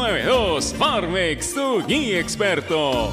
292. Farmex, tu guía experto.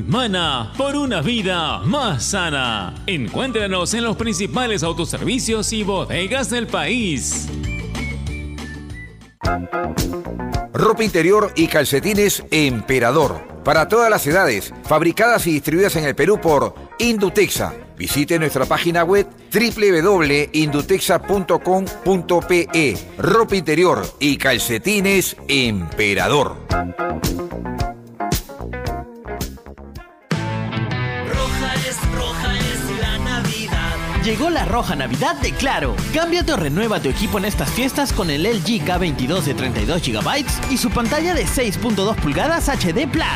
Mana por una vida más sana. Encuéntranos en los principales autoservicios y bodegas del país. Ropa interior y calcetines Emperador. Para todas las edades, fabricadas y distribuidas en el Perú por Indutexa. Visite nuestra página web www.indutexa.com.pe. Ropa interior y calcetines Emperador. Llegó la roja Navidad de Claro. Cámbiate o renueva tu equipo en estas fiestas con el LG K22 de 32 GB y su pantalla de 6.2 pulgadas HD Plus.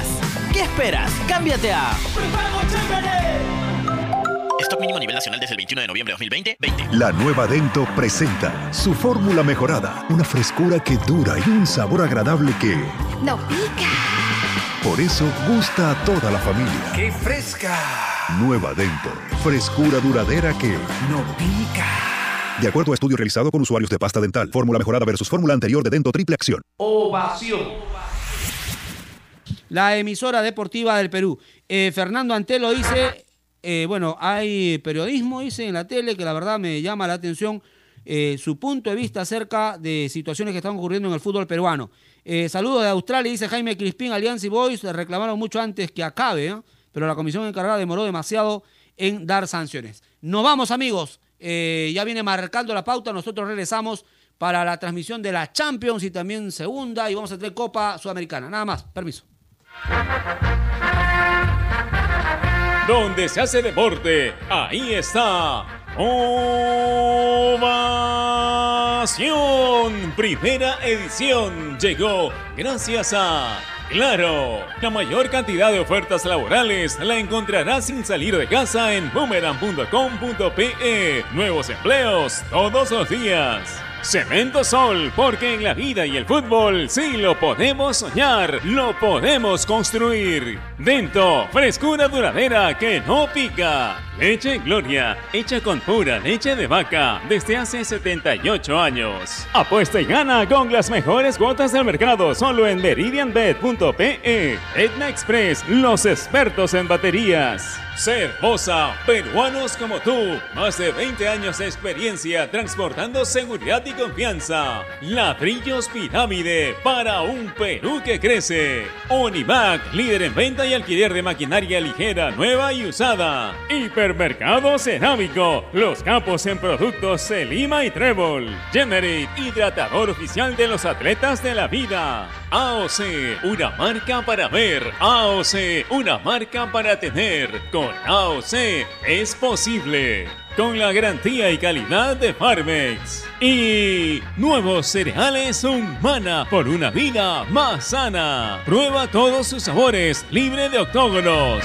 ¿Qué esperas? Cámbiate a Stock mínimo a nivel nacional desde el 21 de noviembre de 2020. 20. La nueva Dento presenta su fórmula mejorada. Una frescura que dura y un sabor agradable que... ¡No pica! Por eso gusta a toda la familia. ¡Qué fresca! Nueva Dento. Frescura duradera que... ¡No pica! De acuerdo a estudio realizado con usuarios de pasta dental, fórmula mejorada versus fórmula anterior de Dento Triple Acción. Ovación. La emisora deportiva del Perú. Eh, Fernando Antelo dice, eh, bueno, hay periodismo, dice en la tele, que la verdad me llama la atención eh, su punto de vista acerca de situaciones que están ocurriendo en el fútbol peruano. Eh, saludos de Australia, dice Jaime Crispín, Alianza y Boys reclamaron mucho antes que acabe, ¿eh? pero la comisión encargada demoró demasiado en dar sanciones. Nos vamos amigos, ya viene marcando la pauta, nosotros regresamos para la transmisión de la Champions y también segunda y vamos a tener Copa Sudamericana. Nada más, permiso. Donde se hace deporte, ahí está. Ovación. Primera edición llegó gracias a Claro. La mayor cantidad de ofertas laborales la encontrarás sin salir de casa en boomerang.com.pe. Nuevos empleos todos los días. Cemento Sol, porque en la vida y el fútbol sí lo podemos soñar, lo podemos construir. Dento, frescura duradera que no pica. Leche Gloria, hecha con pura leche de vaca desde hace 78 años. Apuesta y gana con las mejores cuotas del mercado solo en meridianbet.pe. Etna Express, los expertos en baterías. Cervosa, peruanos como tú, más de 20 años de experiencia transportando seguridad y confianza. Ladrillos Pirámide para un Perú que crece. Univac, líder en venta y alquiler de maquinaria ligera, nueva y usada. Hipermercado Cerámico, los capos en productos Selima y Trébol. Generate, hidratador oficial de los atletas de la vida. AOC, una marca para ver. AOC, una marca para tener. Con AOC es posible. Con la garantía y calidad de Farmex. Y nuevos cereales Humana por una vida más sana. Prueba todos sus sabores, libre de octógonos.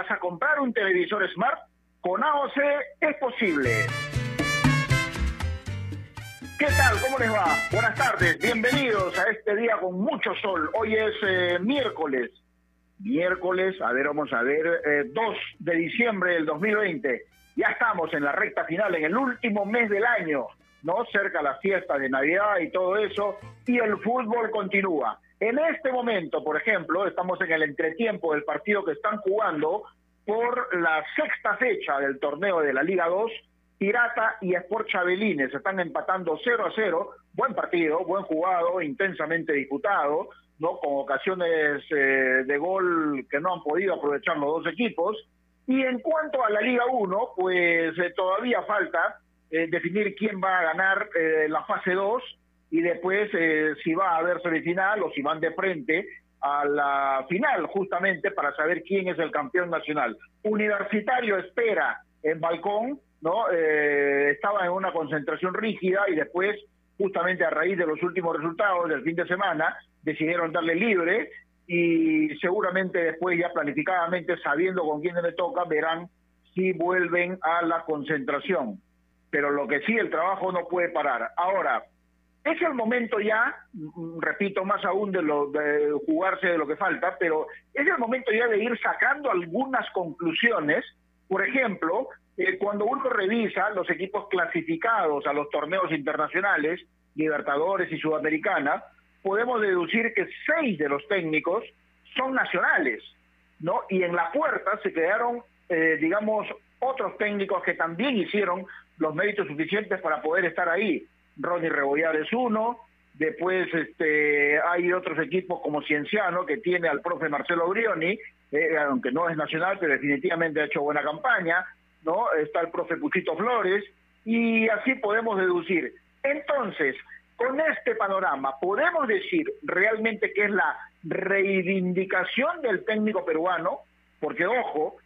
¿Vas a comprar un televisor Smart? Con AOC es posible. ¿Qué tal? ¿Cómo les va? Buenas tardes, bienvenidos a este día con mucho sol. Hoy es eh, miércoles. Miércoles, a ver, vamos a ver, eh, 2 de diciembre del 2020. Ya estamos en la recta final, en el último mes del año, ¿no? Cerca las fiestas de Navidad y todo eso, y el fútbol continúa. En este momento, por ejemplo, estamos en el entretiempo del partido que están jugando por la sexta fecha del torneo de la Liga 2 Pirata y Sport Chabelines están empatando 0 a 0. Buen partido, buen jugado, intensamente disputado, ¿no? Con ocasiones eh, de gol que no han podido aprovechar los dos equipos. Y en cuanto a la Liga 1, pues eh, todavía falta eh, definir quién va a ganar eh, la fase 2 y después eh, si va a haber semifinal o si van de frente a la final, justamente para saber quién es el campeón nacional. Universitario espera en balcón ¿no? Eh, estaba en una concentración rígida y después, justamente a raíz de los últimos resultados del fin de semana, decidieron darle libre y seguramente después ya planificadamente, sabiendo con quién le toca, verán si vuelven a la concentración. Pero lo que sí, el trabajo no puede parar. Ahora, es el momento ya, mm, repito, más aún de, lo, de jugarse de lo que falta, pero es el momento ya de ir sacando algunas conclusiones. Por ejemplo, eh, cuando uno revisa los equipos clasificados a los torneos internacionales, Libertadores y Sudamericana, podemos deducir que seis de los técnicos son nacionales, ¿no? Y en la puerta se quedaron, eh, digamos, otros técnicos que también hicieron los méritos suficientes para poder estar ahí. Ronnie Rebollar es uno, después este, hay otros equipos como Cienciano, que tiene al profe Marcelo Brioni, eh, aunque no es nacional, pero definitivamente ha hecho buena campaña, ¿no? Está el profe Puchito Flores, y así podemos deducir. Entonces, con este panorama, ¿podemos decir realmente que es la reivindicación del técnico peruano? Porque, ojo,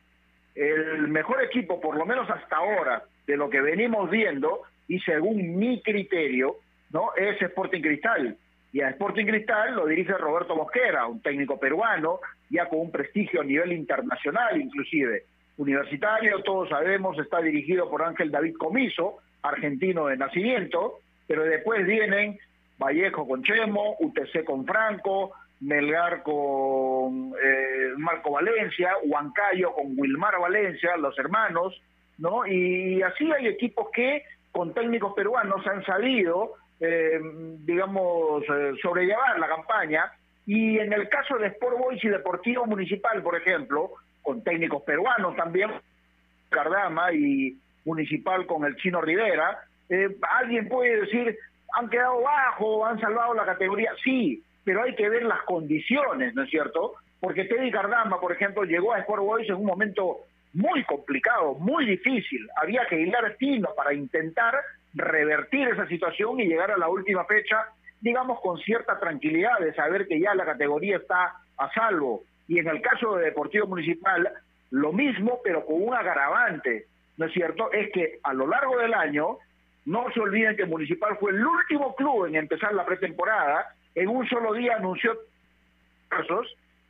el mejor equipo, por lo menos hasta ahora, de lo que venimos viendo, y según mi criterio, ¿no? es Sporting Cristal. Y a Sporting Cristal lo dirige Roberto Mosquera, un técnico peruano, ya con un prestigio a nivel internacional inclusive. Universitario, todos sabemos, está dirigido por Ángel David Comiso, argentino de nacimiento, pero después vienen Vallejo con Chemo, UTC con Franco, Melgar con eh, Marco Valencia, Huancayo con Wilmar Valencia, los hermanos, ¿no? Y así hay equipos que con técnicos peruanos han sabido, eh, digamos, eh, sobrellevar la campaña. Y en el caso de Sport Boys y Deportivo Municipal, por ejemplo, con técnicos peruanos también, Cardama y Municipal con el Chino Rivera, eh, alguien puede decir, han quedado bajo, han salvado la categoría, sí, pero hay que ver las condiciones, ¿no es cierto? Porque Teddy Cardama, por ejemplo, llegó a Sport Boys en un momento muy complicado, muy difícil. Había que hilar fino para intentar revertir esa situación y llegar a la última fecha, digamos, con cierta tranquilidad de saber que ya la categoría está a salvo. Y en el caso de Deportivo Municipal, lo mismo, pero con un agravante, ¿no es cierto? Es que a lo largo del año, no se olviden que Municipal fue el último club en empezar la pretemporada, en un solo día anunció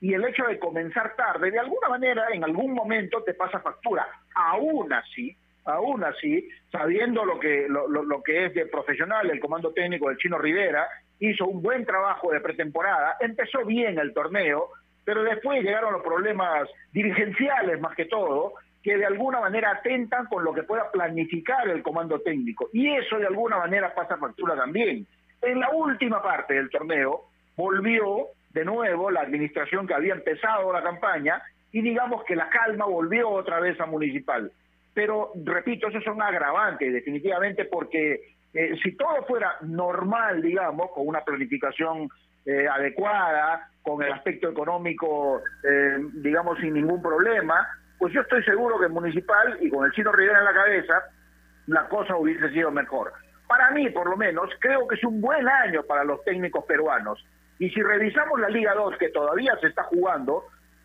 y el hecho de comenzar tarde, de alguna manera, en algún momento te pasa factura. Aún así, aún así, sabiendo lo que, lo, lo, lo que es de profesional, el comando técnico del Chino Rivera, hizo un buen trabajo de pretemporada, empezó bien el torneo, pero después llegaron los problemas dirigenciales más que todo, que de alguna manera atentan con lo que pueda planificar el comando técnico. Y eso de alguna manera pasa factura también. En la última parte del torneo volvió de nuevo la administración que había empezado la campaña y digamos que la calma volvió otra vez a Municipal. Pero, repito, esos son agravantes definitivamente porque eh, si todo fuera normal, digamos, con una planificación eh, adecuada, con el aspecto económico, eh, digamos, sin ningún problema, pues yo estoy seguro que en Municipal y con el Chino Rivera en la cabeza, la cosa hubiese sido mejor. Para mí, por lo menos, creo que es un buen año para los técnicos peruanos. Y si revisamos la Liga 2, que todavía se está jugando,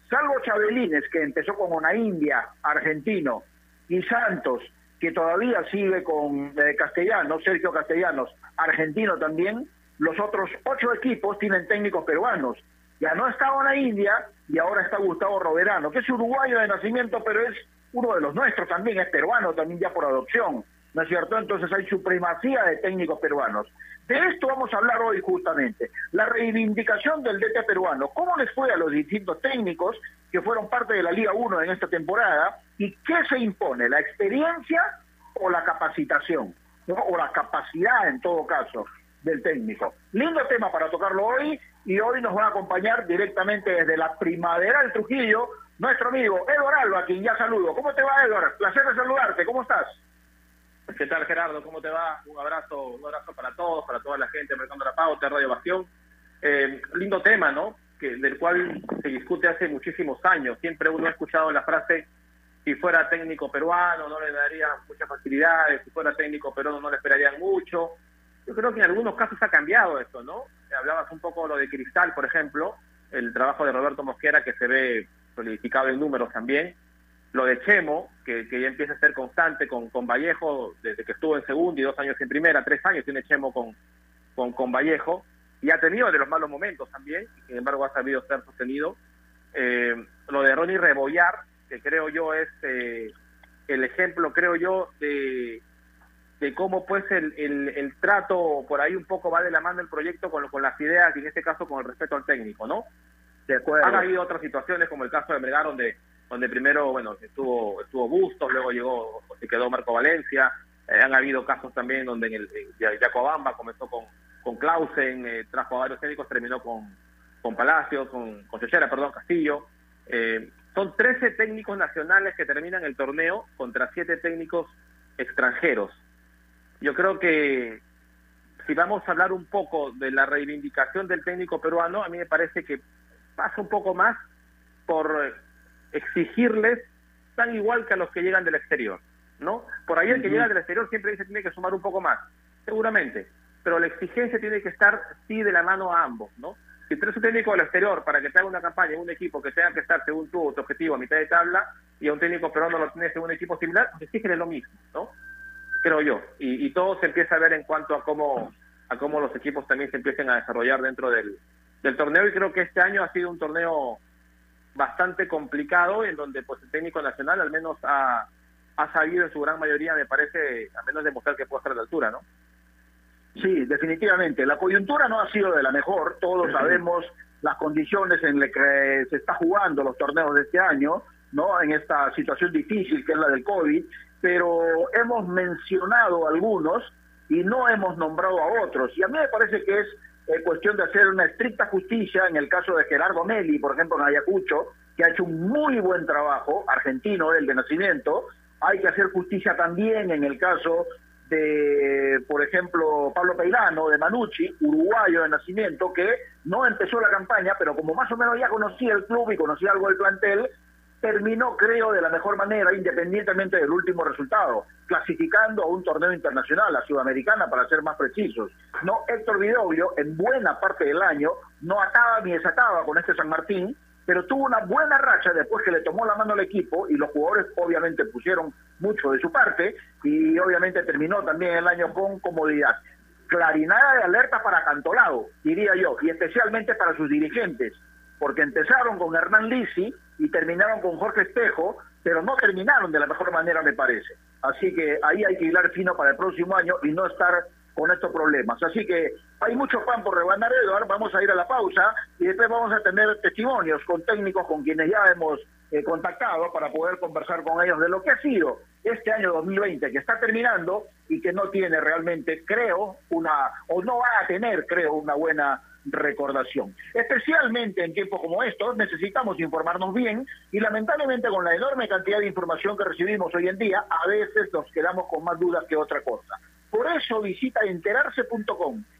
salvo Chabelines, que empezó con una India, argentino, y Santos, que todavía sigue con eh, Castellanos, Sergio Castellanos, argentino también, los otros ocho equipos tienen técnicos peruanos. Ya no está una India y ahora está Gustavo Roverano, que es uruguayo de nacimiento, pero es uno de los nuestros también, es peruano también ya por adopción, ¿no es cierto? Entonces hay supremacía de técnicos peruanos. De esto vamos a hablar hoy justamente, la reivindicación del DT peruano, cómo les fue a los distintos técnicos que fueron parte de la Liga 1 en esta temporada y qué se impone, la experiencia o la capacitación, o la capacidad en todo caso del técnico. Lindo tema para tocarlo hoy y hoy nos va a acompañar directamente desde la primavera del Trujillo nuestro amigo Edward Alba, quien ya saludo. ¿Cómo te va, Edward? Placer de saludarte. ¿Cómo estás? ¿Qué tal, Gerardo? ¿Cómo te va? Un abrazo, un abrazo para todos, para toda la gente, Mercando la Pauta, Radio Bastión. Eh, lindo tema, ¿no? Que, del cual se discute hace muchísimos años. Siempre uno ha escuchado la frase, si fuera técnico peruano no le daría muchas facilidades, si fuera técnico peruano no le esperarían mucho. Yo creo que en algunos casos ha cambiado esto, ¿no? Hablabas un poco lo de Cristal, por ejemplo, el trabajo de Roberto Mosquera que se ve solidificado en números también. Lo de Chemo, que, ya empieza a ser constante con, con Vallejo, desde que estuvo en segundo y dos años en primera, tres años tiene Chemo con, con, con Vallejo, y ha tenido de los malos momentos también, y sin embargo ha sabido ser sostenido. Eh, lo de Ronnie Rebollar, que creo yo es eh, el ejemplo, creo yo, de, de cómo pues el, el, trato por ahí un poco va de la mano el proyecto con, con las ideas y en este caso con el respeto al técnico, ¿no? Han habido otras situaciones, como el caso de Melgar, donde, donde primero, bueno, estuvo, estuvo Bustos, luego llegó, se quedó Marco Valencia. Eh, han habido casos también donde en el Yacobamba comenzó con, con Clausen, eh, trajo a varios técnicos, terminó con, con Palacio, con, con perdón, Castillo. Eh, son 13 técnicos nacionales que terminan el torneo contra 7 técnicos extranjeros. Yo creo que si vamos a hablar un poco de la reivindicación del técnico peruano, a mí me parece que pasa un poco más por exigirles tan igual que a los que llegan del exterior, ¿no? Por ahí el que llega del exterior siempre dice que tiene que sumar un poco más, seguramente, pero la exigencia tiene que estar sí de la mano a ambos, ¿no? Si tienes un técnico del exterior para que te haga una campaña en un equipo que tenga que estar según tu, objetivo a mitad de tabla y a un técnico peruano lo tienes en un equipo similar, pues exígele lo mismo, ¿no? Creo yo. Y, y todo se empieza a ver en cuanto a cómo, a cómo los equipos también se empiecen a desarrollar dentro del, del torneo y creo que este año ha sido un torneo bastante complicado en donde pues el técnico nacional al menos ha, ha sabido en su gran mayoría, me parece, al menos demostrar que puede estar a la altura, ¿no? Sí, definitivamente. La coyuntura no ha sido de la mejor, todos sabemos las condiciones en las que se está jugando los torneos de este año, ¿no? En esta situación difícil que es la del COVID, pero hemos mencionado algunos y no hemos nombrado a otros. Y a mí me parece que es es cuestión de hacer una estricta justicia en el caso de Gerardo Meli, por ejemplo, en Ayacucho, que ha hecho un muy buen trabajo, argentino él de nacimiento. Hay que hacer justicia también en el caso de, por ejemplo, Pablo Peirano, de Manucci, uruguayo de nacimiento, que no empezó la campaña, pero como más o menos ya conocía el club y conocía algo del plantel, terminó, creo, de la mejor manera, independientemente del último resultado, clasificando a un torneo internacional, a Sudamericana, para ser más precisos. No, Héctor Vidoglio, en buena parte del año, no ataba ni desataba con este San Martín, pero tuvo una buena racha después que le tomó la mano al equipo y los jugadores obviamente pusieron mucho de su parte y obviamente terminó también el año con comodidad. Clarinada de alerta para Cantolado, diría yo, y especialmente para sus dirigentes, porque empezaron con Hernán Lisi, y terminaron con Jorge Espejo, pero no terminaron de la mejor manera, me parece. Así que ahí hay que hilar fino para el próximo año y no estar con estos problemas. Así que hay mucho pan por rebanar, Eduardo. Vamos a ir a la pausa y después vamos a tener testimonios con técnicos con quienes ya hemos eh, contactado para poder conversar con ellos de lo que ha sido este año 2020 que está terminando y que no tiene realmente, creo, una, o no va a tener, creo, una buena recordación. Especialmente en tiempos como estos necesitamos informarnos bien y lamentablemente con la enorme cantidad de información que recibimos hoy en día, a veces nos quedamos con más dudas que otra cosa. Por eso visita enterarse.com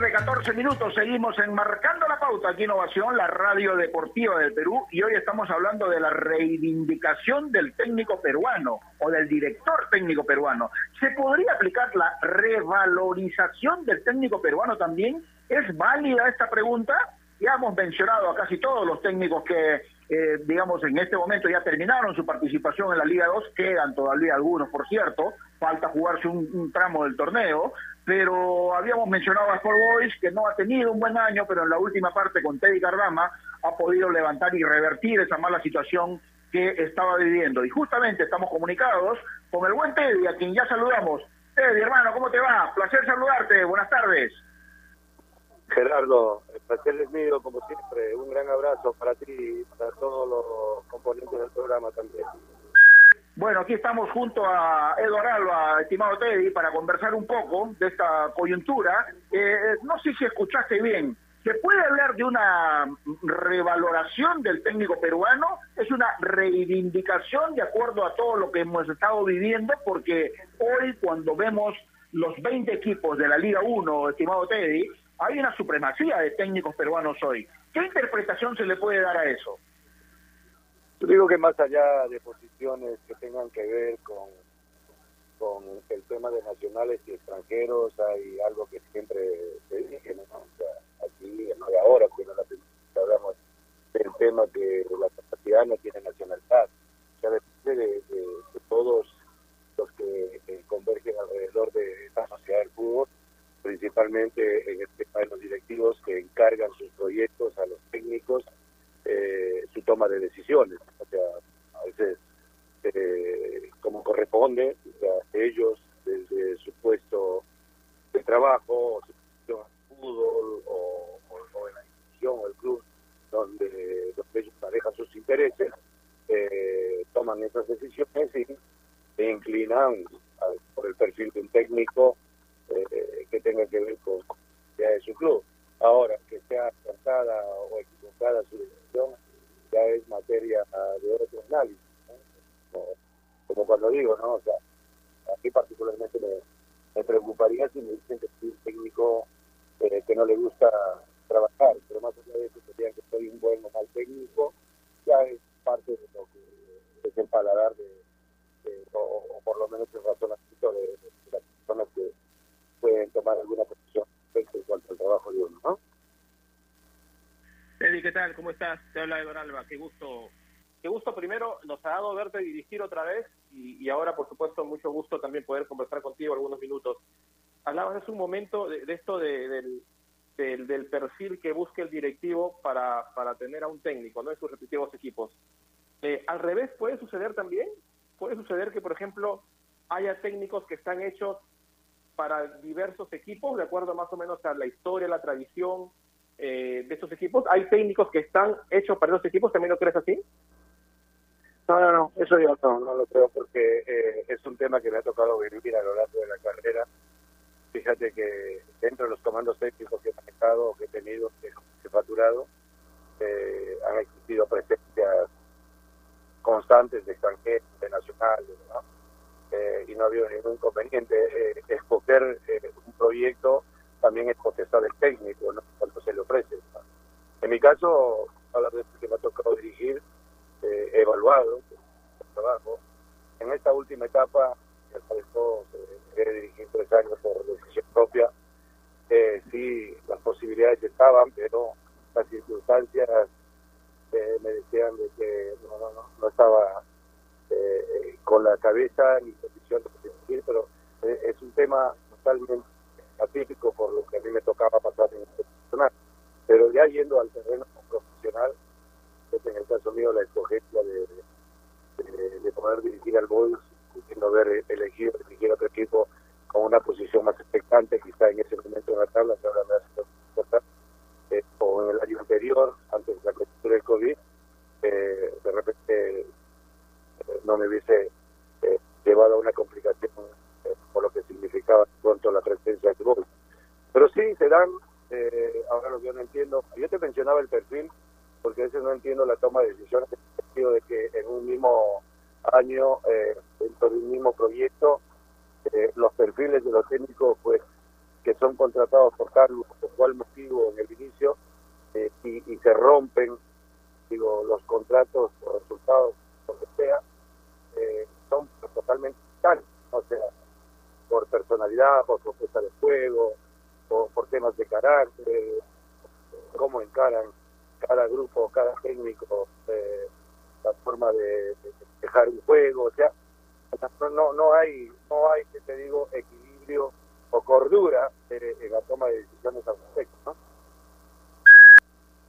Tarde, 14 minutos, seguimos enmarcando la pauta aquí Innovación, la radio deportiva del Perú, y hoy estamos hablando de la reivindicación del técnico peruano o del director técnico peruano. ¿Se podría aplicar la revalorización del técnico peruano también? ¿Es válida esta pregunta? Ya hemos mencionado a casi todos los técnicos que, eh, digamos, en este momento ya terminaron su participación en la Liga 2, quedan todavía algunos, por cierto, falta jugarse un, un tramo del torneo, pero habíamos mencionado a Sport Boys que no ha tenido un buen año, pero en la última parte con Teddy Cardama ha podido levantar y revertir esa mala situación que estaba viviendo. Y justamente estamos comunicados con el buen Teddy, a quien ya saludamos. Teddy, hermano, ¿cómo te va? Placer saludarte, buenas tardes. Gerardo, el placer es mío, como siempre. Un gran abrazo para ti y para todos los componentes del programa también. Bueno, aquí estamos junto a Eduardo Alba, estimado Teddy, para conversar un poco de esta coyuntura. Eh, no sé si escuchaste bien. ¿Se puede hablar de una revaloración del técnico peruano? Es una reivindicación de acuerdo a todo lo que hemos estado viviendo, porque hoy cuando vemos los 20 equipos de la Liga 1, estimado Teddy, hay una supremacía de técnicos peruanos hoy. ¿Qué interpretación se le puede dar a eso? Yo digo que más allá de que tengan que ver con, con el tema de nacionales y extranjeros, hay algo que siempre se dice, aquí, no ahora, porque no la hablamos del tema que la capacidad no tiene nacionalidad. O sea, depende de, de, todos los que, que convergen alrededor de esta sociedad del fútbol, principalmente en este tema de los directivos que encargan sus proyectos a los técnicos eh, su toma de decisiones. O sea, a veces, eh, como corresponde, ellos desde su puesto de trabajo, su posición en fútbol, o, o, o, en la institución o el club donde, donde ellos manejan sus intereses, eh, toman esas decisiones y se inclinan a, por el perfil de un técnico eh, que tenga que ver con ya de su club. Ahora, que sea acertada o equivocada su decisión, ya es materia de otro análisis. Como, cuando digo, ¿no? O sea, a mí particularmente me, preocuparía si me dicen que soy un técnico eh, que no le gusta trabajar, pero más allá de eso sería que soy un buen o mal técnico, ya es parte de lo que es el paladar de, o, por lo menos el razonamiento de, las personas que pueden tomar alguna posición respecto en cuanto al trabajo de uno, ¿no? Eddie, ¿qué tal? ¿Cómo estás? Te habla Edor Alba. Qué gusto. Qué gusto primero nos ha dado verte dirigir otra vez y, ahora, por supuesto, mucho gusto también poder conversar contigo algunos minutos. Hablabas hace un momento de, de esto de, del, del, del, perfil que busca el directivo para, para tener a un técnico ¿no? en sus respectivos equipos. Eh, al revés, ¿puede suceder también? Puede suceder que, por ejemplo, haya técnicos que están hechos para diversos equipos, de acuerdo más o menos a la historia, la tradición, eh, de estos equipos? ¿Hay técnicos que están hechos para esos equipos? ¿También lo crees así? No, no, no, eso yo no, no lo creo porque eh, es un tema que me ha tocado vivir a lo largo de la carrera. Fíjate que dentro de los comandos técnicos que he manejado, que he tenido, que he facturado, eh, han existido presencias constantes de extranjeros, de nacionales, ¿no? Eh, y no ha habido ningún inconveniente. escoger un proyecto también es potestad del técnico, ¿no? cuando se le ofrece. En mi caso, a la vez que me ha tocado dirigir, eh, evaluado el trabajo. En esta última etapa, que pareció eh, dirigir tres años por decisión propia, eh, sí, las posibilidades estaban, pero las circunstancias eh, me decían de que no, no, no, no estaba con la cabeza ni condición de dirigir, pero eh, es un tema totalmente atípico por lo que a mí me tocaba pasar en el profesional. Pero ya yendo al terreno profesional, es en el caso mío la escogencia de, de, de poder dirigir al Boys, pudiendo haber elegido dirigir a otro equipo con una posición más expectante, quizá en ese momento en la tabla, que ahora me hace importar, eh, o en el año anterior, antes de la coyuntura del COVID, eh, de repente eh, no me hubiese eh, llevado a una complicación eh, por lo que significaba pronto la presencia del Boys. Pero sí, se dan, ahora lo que yo no entiendo, yo te mencionaba el perfil, porque a veces no entiendo la toma de decisiones en el sentido de que en un mismo año, eh, dentro de un mismo proyecto, eh, los perfiles de los técnicos pues que son contratados por Carlos, por cual motivo en el inicio, eh, y, y se rompen digo los contratos o resultados, lo que sea, eh, son totalmente tal, o sea, por personalidad, por propuesta de juego, o por temas de carácter, cómo encaran cada grupo, cada técnico, eh, la forma de, de dejar un juego, o sea, no, no, hay, no hay, que te digo, equilibrio o cordura eh, en la toma de decisiones al respecto, ¿no?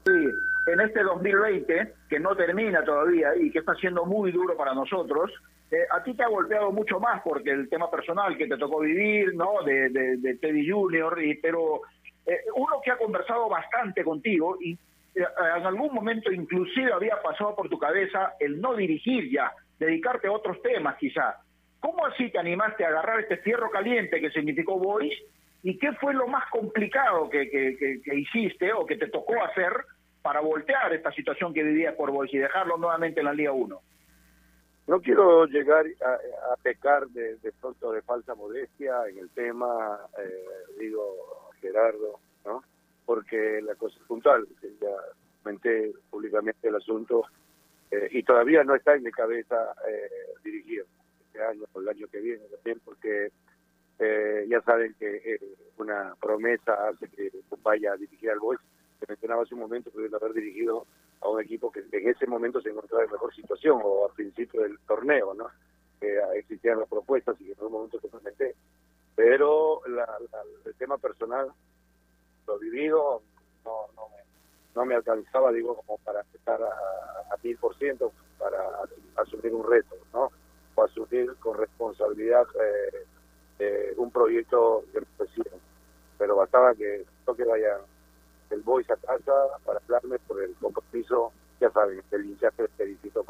Sí, en este 2020, que no termina todavía y que está siendo muy duro para nosotros, eh, a ti te ha golpeado mucho más porque el tema personal que te tocó vivir, ¿no? De, de, de Teddy Junior, y, pero eh, uno que ha conversado bastante contigo y en algún momento inclusive había pasado por tu cabeza el no dirigir ya, dedicarte a otros temas quizá. ¿Cómo así te animaste a agarrar este fierro caliente que significó Boys? ¿Y qué fue lo más complicado que, que, que, que hiciste o que te tocó hacer para voltear esta situación que vivías por Boys y dejarlo nuevamente en la Liga 1? No quiero llegar a, pecar de, de, de falsa modestia en el tema, eh, digo Gerardo, ¿no? Porque la cosa es puntual, ya comenté públicamente el asunto eh, y todavía no está en mi cabeza eh, dirigir este año o el año que viene también, porque eh, ya saben que eh, una promesa hace que vaya a dirigir al Boys. Se mencionaba hace un momento, pudiendo haber dirigido a un equipo que en ese momento se encontraba en mejor situación o al principio del torneo, ¿no? Que existían las propuestas y que en un momento se comenté. Pero la, la, el tema personal, lo vivido, no, no, me, no me alcanzaba, digo, como para estar a mil por ciento para asumir un reto, ¿no? O asumir con responsabilidad eh, eh, un proyecto que me ofrecieron. Pero bastaba que que vaya el voice a casa para hablarme por el compromiso, ya saben, el hinchaje que visitó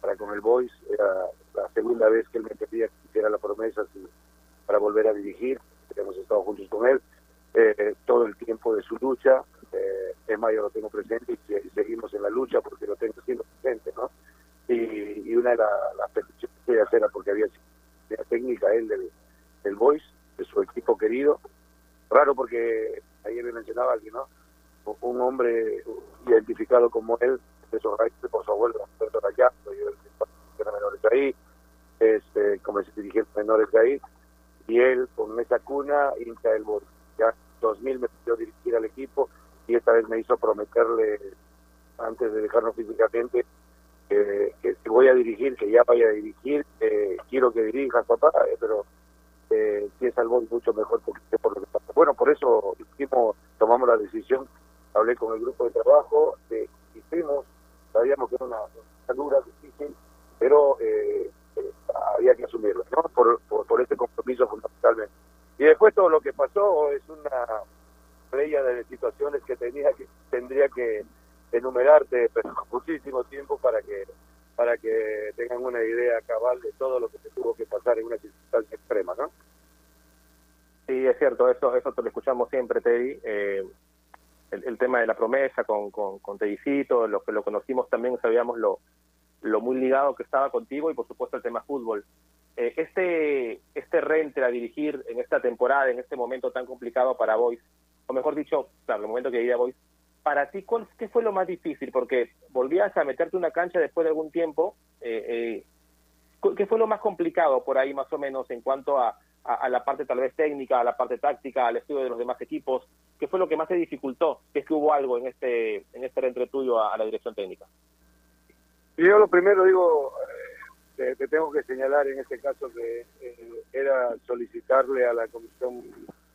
para con el voice, era la segunda vez que él me pedía que hiciera la promesa así, para volver a dirigir, hemos estado juntos con él, eh, todo el tiempo de su lucha, eh, es más, yo lo tengo presente y, seguimos en la lucha porque lo tengo siendo presente, ¿no? Y, una de las la peticiones que hacer era porque había la técnica él del, del voice, de su equipo querido, raro porque ayer me mencionaba alguien, ¿no? Un hombre identificado como él, de esos raíces por su abuelo, Alberto Gallardo, yo era menores ahí, este, como se dirigían menores ahí, y él con esa cuna hincha el bol. Ya 2000 me pidió dirigir al equipo y esta vez me hizo prometerle, antes de dejarnos físicamente, que, si voy a dirigir, que ya vaya a dirigir, eh, quiero que dirijas, papá, eh, pero eh, si es algo mucho mejor porque por lo que pasa. Bueno, por eso hicimos, tomamos la decisión, hablé con el grupo de trabajo, eh, hicimos, sabíamos que era una, dura, difícil, pero eh, había que asumirlo, ¿no? Por, por, por este compromiso fundamentalmente. Y después todo lo que pasó es una playa de situaciones que tenía que tendría que enumerarte, pero muchísimo tiempo para que para que tengan una idea cabal de todo lo que se tuvo que pasar en una circunstancia extrema, ¿no? Sí, es cierto, eso eso te lo escuchamos siempre, Teddy. Eh, el, el, tema de la promesa con, con, con Teddycito, los que lo conocimos también sabíamos lo, lo muy ligado que estaba contigo y por supuesto el tema fútbol. Eh, este, este renter a dirigir en esta temporada, en este momento tan complicado para Boys, o mejor dicho, claro, el momento que iba Boys, para ti, ¿qué fue lo más difícil? Porque volvías a meterte una cancha después de algún tiempo. Eh, eh, ¿Qué fue lo más complicado por ahí, más o menos, en cuanto a, a, la parte tal vez técnica, a la parte táctica, al estudio de los demás equipos? ¿Qué fue lo que más te dificultó? ¿Es que hubo algo en este en este entre tuyo a, la dirección técnica? Yo lo primero digo, te, te tengo que señalar en este caso que eh, era solicitarle a la comisión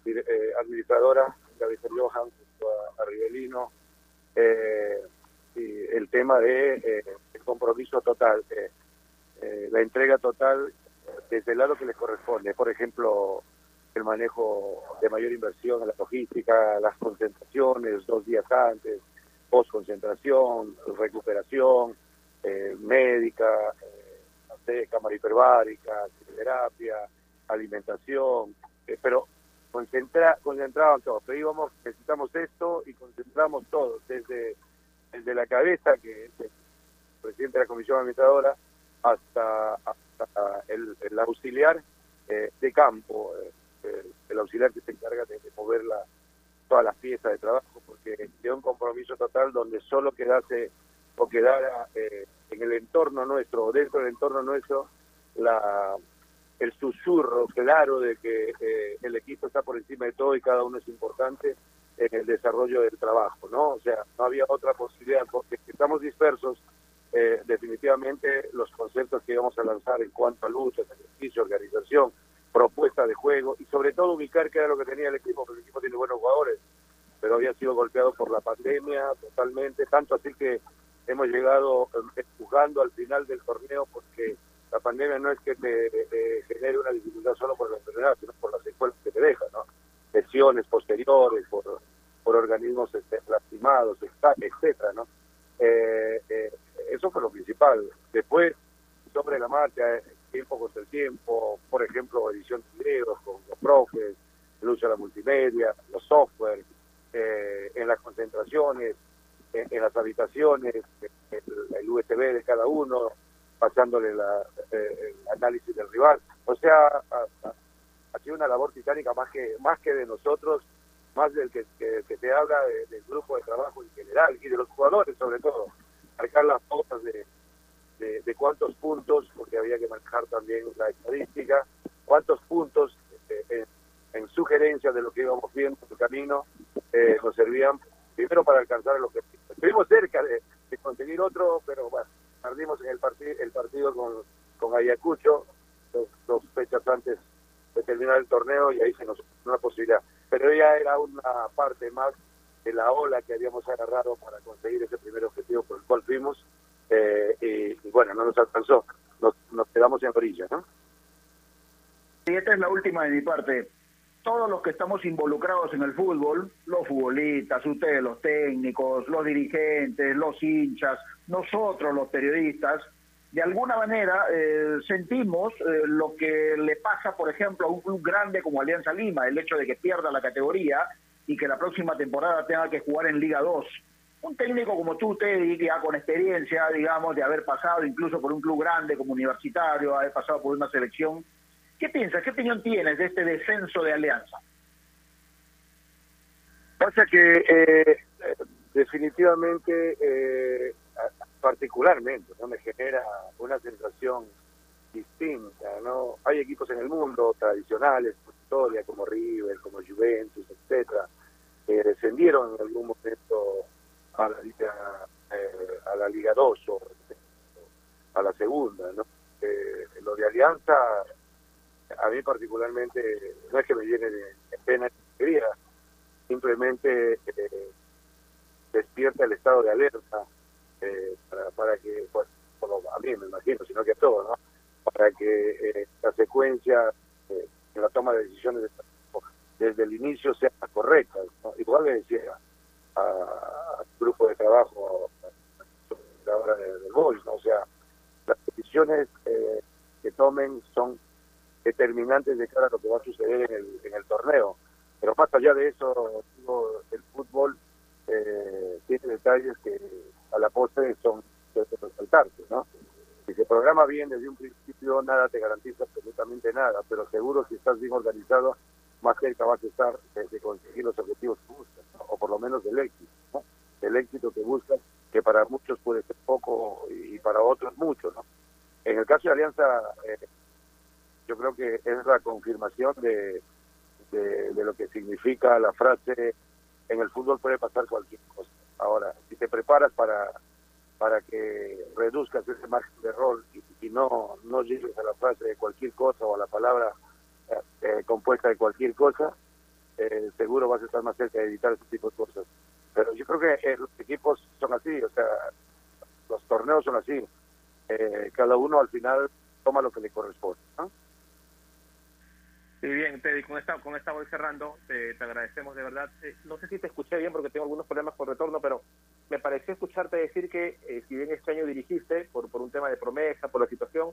eh, administradora, Gabriel Johan, a, a Rivelino, eh, y el tema de el compromiso total, la entrega total desde el lado que les corresponde. Por ejemplo, el manejo de mayor inversión en la logística, las concentraciones dos días antes, post concentración, recuperación médica, cámara hiperbárica, terapia, alimentación, eh, pero concentra, concentraban todo. Pero íbamos, necesitamos esto y concentramos todo, desde, desde la cabeza, que es el presidente de la comisión administradora, hasta, hasta el, el auxiliar eh, de campo, eh, el, auxiliar que se encarga de, mover la, todas las piezas de trabajo, porque de un compromiso total donde solo quedase o quedara eh, en el entorno nuestro, o dentro del entorno nuestro, la el susurro claro de que eh, el equipo está por encima de todo y cada uno es importante en el desarrollo del trabajo, ¿no? O sea, no había otra posibilidad, porque estamos dispersos, eh, definitivamente los conceptos que íbamos a lanzar en cuanto a lucha, ejercicio, organización, propuesta de juego y sobre todo ubicar qué era lo que tenía el equipo, porque el equipo tiene buenos jugadores, pero había sido golpeado por la pandemia totalmente, tanto así que hemos llegado eh, empujando al final del torneo porque la pandemia no es que te, te genere una dificultad solo por la enfermedad, sino por las secuelas que te deja, ¿no? Lesiones posteriores, por, por organismos este, lastimados, etc- etcétera, ¿no? Eh, eh, eso fue lo principal. Después, sobre la marcha, eh, tiempo contra el tiempo, por ejemplo, edición de videos con los profes, uso de la multimedia, los software, eh, en las concentraciones, en, las habitaciones, el, el USB de cada uno, pasándole la, eh, el análisis del rival. O sea, ha, sido una labor titánica más que más que de nosotros, más del que, que, te habla de- del grupo de trabajo en general y de los jugadores sobre todo. Marcar las pautas de, de, cuántos puntos, porque había que manejar también la estadística, cuántos puntos eh, en, en sugerencia de lo que íbamos viendo en el camino eh, nos servían primero para alcanzar el objetivo. Estuvimos cerca de, conseguir otro, pero bueno, perdimos en el, partido el partido con, con Ayacucho dos, fechas antes de terminar el torneo y ahí se nos una posibilidad. Pero ya era una parte más de la ola que habíamos agarrado para conseguir ese primer objetivo por el cual fuimos eh, y, y bueno, no nos alcanzó. Nos, nos quedamos en orilla, ¿no? Y esta es la última de mi parte. Todos los que estamos involucrados en el fútbol, los futbolistas, ustedes los técnicos, los dirigentes, los hinchas, nosotros los periodistas, de alguna manera eh, sentimos eh, lo que le pasa, por ejemplo, a un club grande como Alianza Lima, el hecho de que pierda la categoría y que la próxima temporada tenga que jugar en Liga 2. Un técnico como tú, Teddy, ya con experiencia, digamos, de haber pasado incluso por un club grande como universitario, haber pasado por una selección, ¿qué piensas? ¿Qué opinión tienes de este descenso de Alianza? Pasa que eh, eh, definitivamente, eh, particularmente, no me genera una sensación distinta, ¿no? Hay equipos en el mundo tradicionales, historia, como River, como Juventus, etcétera, que descendieron en algún momento a la Liga, eh, a la Liga 2 o a la segunda, ¿no? Eh, lo de Alianza, a mí particularmente, no es que me llene de, pena y alegría, simplemente eh, despierta el estado de alerta eh, para, para que, pues, por lo- a mí me imagino, sino que a todos, ¿no? Para que eh, la secuencia eh, en la toma de decisiones de- desde el inicio sea correcta. Igual le decía al grupo de trabajo la hora de- gol, ¿no? O sea, las decisiones eh, que tomen son determinantes de cara a lo que va a suceder en el, en el torneo. Pero más allá de eso, el fútbol eh, tiene detalles que a la postre son de resaltarse, ¿no? Si se programa bien desde un principio, nada te garantiza absolutamente nada, pero seguro si estás bien organizado, más cerca vas a estar de, conseguir los objetivos que buscas, ¿no? o por lo menos del éxito, ¿no? El éxito que buscas, que para muchos puede ser poco y para otros mucho, ¿no? En el caso de Alianza, eh, yo creo que es la confirmación de, de, lo que significa la frase en el fútbol puede pasar cualquier cosa. Ahora, si te preparas para para que reduzcas ese margen de error y, y no, no llegues a la frase de cualquier cosa o a la palabra eh, eh, compuesta de cualquier cosa, eh, seguro vas a estar más cerca de evitar ese tipo de cosas. Pero yo creo que eh, los equipos son así, o sea, los torneos son así. Eh, cada uno al final toma lo que le corresponde. ¿no? Sí, bien, Teddy, con esta, con esta voy cerrando, te, te agradecemos de verdad. Eh, no sé si te escuché bien porque tengo algunos problemas por retorno, pero me pareció escucharte decir que eh, si bien este año dirigiste por, por un tema de promesa, por la situación,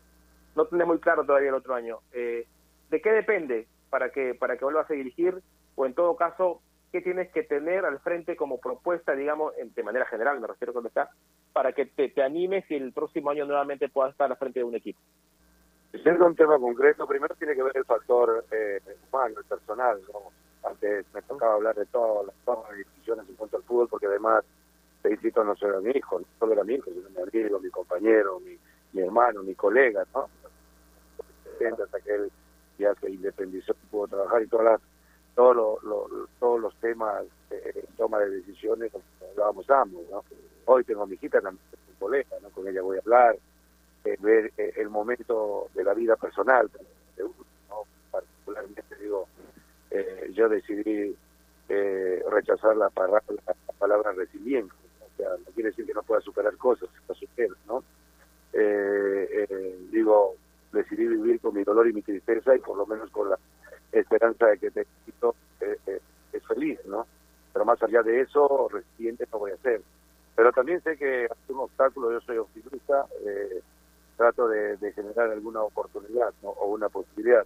no tenés muy claro todavía el otro año. Eh, ¿De qué depende para que, para que vuelvas a dirigir? O en todo caso, ¿qué tienes que tener al frente como propuesta, digamos, en- de manera general, me refiero cuando está, para que te, te animes y el próximo año nuevamente puedas estar al frente de un equipo? Siendo un tema concreto, primero tiene que ver el factor eh, humano, el personal. ¿no? Antes me tocaba hablar de todas las, todas las decisiones en cuanto al fútbol, porque además Felicito no solo era mi hijo, no solo era mi hijo, sino mi amigo, mi compañero, mi, mi hermano, mi colega, ¿no? Hasta que él ya se independizó pudo trabajar y todas las, todos los, los- todos los temas de toma de decisiones hablábamos ambos, ¿no? Hoy tengo a mi hijita también, colega, ¿no? Con ella voy a hablar, eh, ver eh, el momento de la vida personal de uno, ¿no? Particularmente digo, eh, yo decidí eh, rechazar la, palabra la palabra resiliencia, o sea, no quiere decir que no pueda superar cosas, está supera, ¿no? Eh, eh, digo, decidí vivir con mi dolor y mi tristeza y por lo menos con la esperanza de que te eh, eh, es feliz, ¿no? Pero más allá de eso, resiliente no voy a ser. Pero también sé que ante un obstáculo yo soy optimista, eh, trato de, generar alguna oportunidad ¿no? o una posibilidad.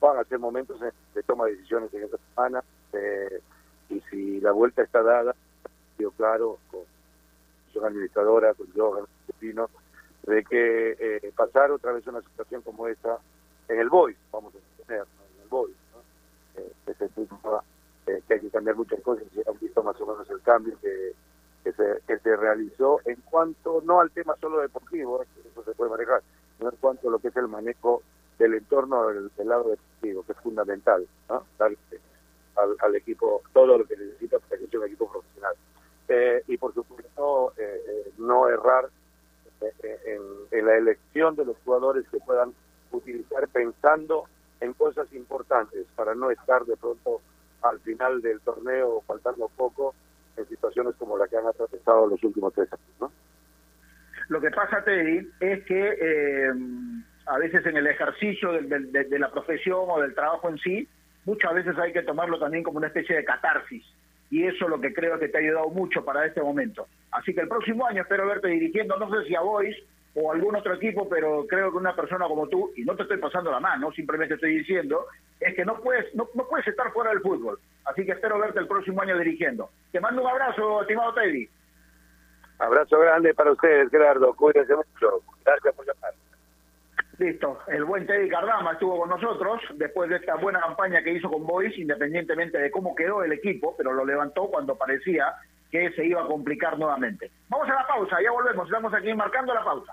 Van a ser momentos en- de toma de decisiones en esta semana eh, y si la vuelta está dada, yo claro, con su administradora, con Pepino, de que eh, pasar otra vez una situación como esta en el BOI, vamos a tener, en el BOI, ¿no? Eh, eh, que hay que cambiar muchas cosas, han visto más o menos el cambio que, que, se, que se realizó en cuanto, no al tema solo deportivo, eh, eso se puede manejar, sino en cuanto a lo que es el manejo del entorno del, del lado deportivo, que es fundamental, ¿no? Darle al, al equipo todo lo que necesita para que sea un equipo profesional. Eh, y por supuesto, eh, eh, no errar eh, en, en la elección de los jugadores que puedan utilizar pensando en cosas importantes para no estar de pronto al final del torneo faltando poco en situaciones como la que han atravesado los últimos tres años. ¿no? Lo que pasa, Teddy, es que eh, a veces en el ejercicio del- de, de la profesión o del trabajo en sí, muchas veces hay que tomarlo también como una especie de catarsis. Y eso es lo que creo que te ha ayudado mucho para este momento. Así que el próximo año espero verte dirigiendo, no sé si a Boys o algún otro equipo, pero creo que una persona como tú, y no te estoy pasando la mano, simplemente estoy diciendo, es que no puedes, no, no puedes estar fuera del fútbol. Así que espero verte el próximo año dirigiendo. Te mando un abrazo, estimado Teddy. Abrazo grande para ustedes, Gerardo. Cuídense mucho. Gracias por llamar. Listo, el buen Teddy Cardama estuvo con nosotros después de esta buena campaña que hizo con Boys, independientemente de cómo quedó el equipo, pero lo levantó cuando parecía que se iba a complicar nuevamente. Vamos a la pausa, ya volvemos, estamos aquí marcando la pausa.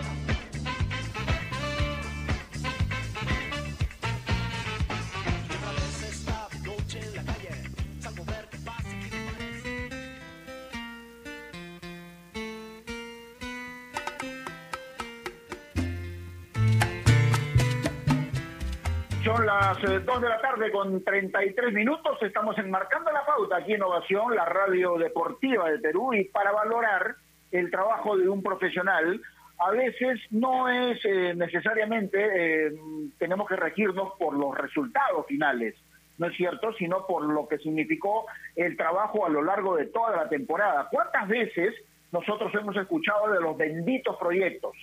Las eh, 2 de la tarde con 33 minutos. Estamos enmarcando la pauta aquí en Ovación, la radio deportiva de Perú, y para valorar el trabajo de un profesional, a veces no es eh, necesariamente, eh, tenemos que regirnos por los resultados finales, ¿no es cierto?, sino por lo que significó el trabajo a lo largo de toda la temporada. ¿Cuántas veces nosotros hemos escuchado de los benditos proyectos,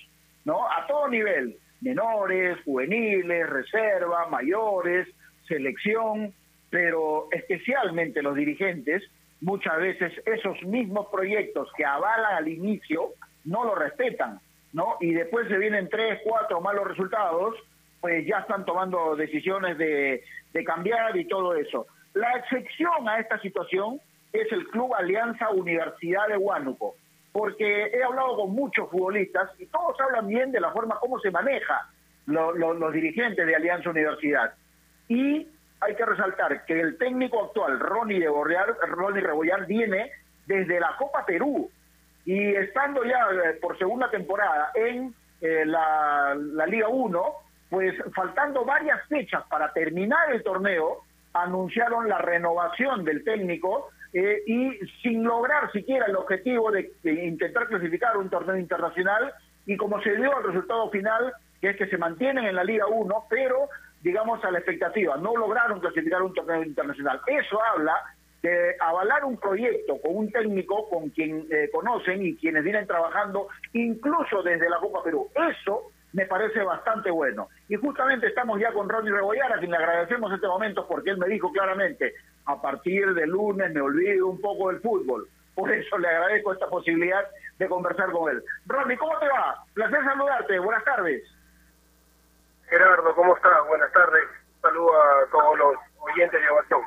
¿no? A todo nivel menores, juveniles, reserva, mayores, selección, pero especialmente los dirigentes, muchas veces esos mismos proyectos que avalan al inicio no lo respetan, ¿no? Y después se vienen tres, cuatro malos resultados, pues ya están tomando decisiones de, de cambiar y todo eso. La excepción a esta situación es el Club Alianza Universidad de Huánuco porque he hablado con muchos futbolistas y todos hablan bien de la forma como se maneja lo, lo, los dirigentes de Alianza Universidad. Y hay que resaltar que el técnico actual, Ronnie, de Borreal, Ronnie Rebollar, viene desde la Copa Perú y estando ya eh, por segunda temporada en eh, la, la Liga 1, pues faltando varias fechas para terminar el torneo, anunciaron la renovación del técnico eh, y sin lograr siquiera el objetivo de, intentar clasificar un torneo internacional y como se dio al resultado final, que es que se mantienen en la Liga 1, pero digamos a la expectativa, no lograron clasificar un torneo internacional. Eso habla de avalar un proyecto con un técnico con quien eh, conocen y quienes vienen trabajando incluso desde la Copa Perú. Eso me parece bastante bueno. Y justamente estamos ya con Ronnie Rebollar, a quien le agradecemos este momento porque él me dijo claramente, a partir de lunes me olvido un poco del fútbol. Por eso le agradezco esta posibilidad de conversar con él. Ronnie, ¿cómo te va? Placer saludarte. Buenas tardes. Gerardo, ¿cómo estás? Buenas tardes. Saludo a todos los oyentes de Ovación.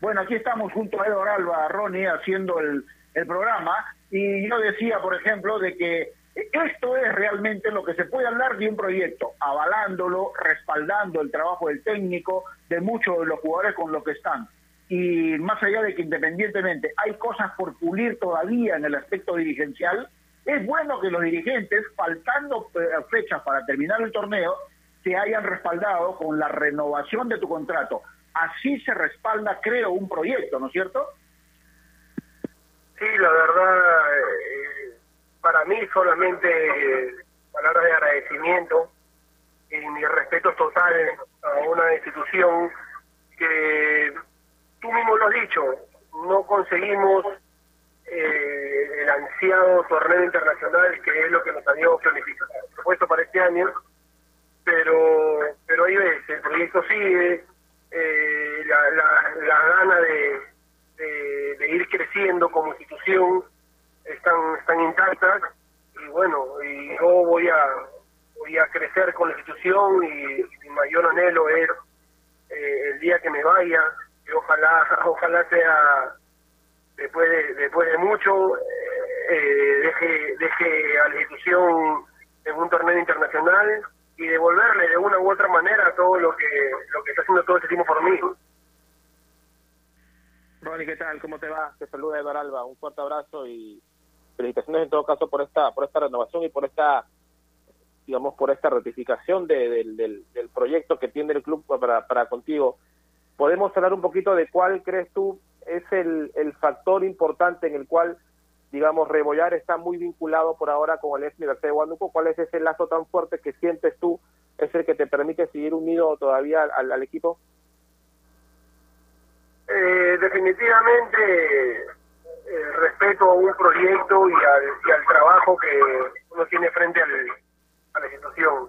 Bueno, aquí estamos junto a Eduardo Alba, Ronnie, haciendo el, el programa. Y yo decía, por ejemplo, de que esto es realmente lo que se puede hablar de un proyecto, avalándolo, respaldando el trabajo del técnico, de muchos de los jugadores con los que están. Y más allá de que independientemente hay cosas por pulir todavía en el aspecto dirigencial, es bueno que los dirigentes, faltando fechas para terminar el torneo, se hayan respaldado con la renovación de tu contrato. Así se respalda, creo, un proyecto, ¿no es cierto? Sí, la verdad, eh, para mí solamente eh, palabras de agradecimiento y mi respeto total a una institución que tú mismo lo has dicho, no conseguimos eh, el ansiado torneo internacional que es lo que nos habíamos planificado, por supuesto para este año, pero pero ahí ves, el proyecto sigue, eh, la, la, la gana de, de, de ir creciendo como institución están están intactas y bueno y yo voy a voy a crecer con la institución y, mi mayor anhelo es eh, el día que me vaya y ojalá ojalá sea después de, después de mucho eh, deje deje a la institución en un torneo internacional y devolverle de una u otra manera todo lo que lo que está haciendo todo este tiempo por mí Ronnie, ¿qué tal? ¿Cómo te va? Te saluda Eduardo Alba. Un fuerte abrazo y felicitaciones en todo caso por esta por esta renovación y por esta digamos por esta ratificación de, de, del, proyecto que tiene el club para, para contigo. ¿Podemos hablar un poquito de cuál crees tú es el, factor importante en el cual, digamos, Rebollar está muy vinculado por ahora con el ex Universidad de Huánuco? ¿Cuál es ese lazo tan fuerte que sientes tú es el que te permite seguir unido todavía al, al equipo? Eh, definitivamente eh, respeto a un proyecto y al, y al, trabajo que uno tiene frente al, a la institución.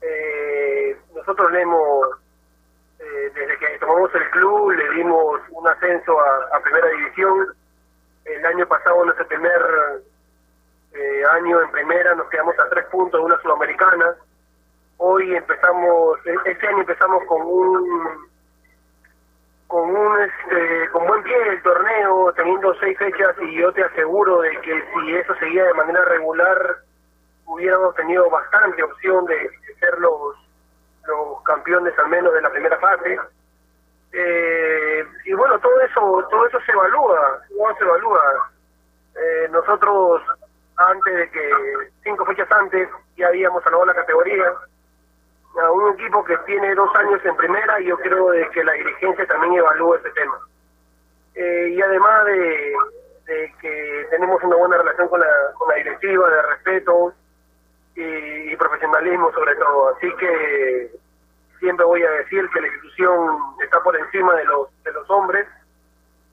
Eh, nosotros le hemos, eh, desde que tomamos el club, le dimos un ascenso a, primera división. El año pasado, en nuestro primer eh, año en primera, nos quedamos a tres puntos de una sudamericana. Hoy empezamos, este año empezamos con un con un este, buen pie el torneo, teniendo seis fechas y yo te aseguro de que si eso seguía de manera regular hubiéramos tenido bastante opción de, de ser los los campeones al menos de la primera fase. Eh, y bueno, todo eso todo eso se evalúa, todo se evalúa. Eh, nosotros antes de que cinco fechas antes ya habíamos salvado la categoría, a un equipo que tiene dos años en primera y yo creo de que la dirigencia también evalúa ese tema. Eh, y además de, que tenemos una buena relación con la, con la directiva, de respeto y, y profesionalismo sobre todo. Así que siempre voy a decir que la institución está por encima de los, de los hombres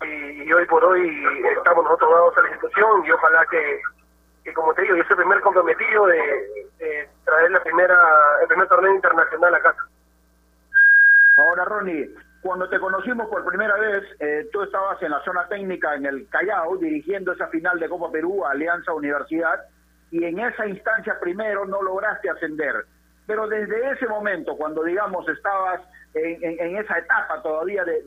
y, hoy por hoy estamos nosotros dados a la institución y ojalá que, que como te digo, yo soy el primer comprometido de, de traer la primera, el primer torneo internacional a casa. Ahora, Ronnie, cuando te conocimos por primera vez, eh, tú estabas en la zona técnica en el Callao, dirigiendo esa final de Copa Perú, Alianza Universidad, y en esa instancia primero no lograste ascender. Pero desde ese momento, cuando digamos estabas en, en- esa etapa todavía de-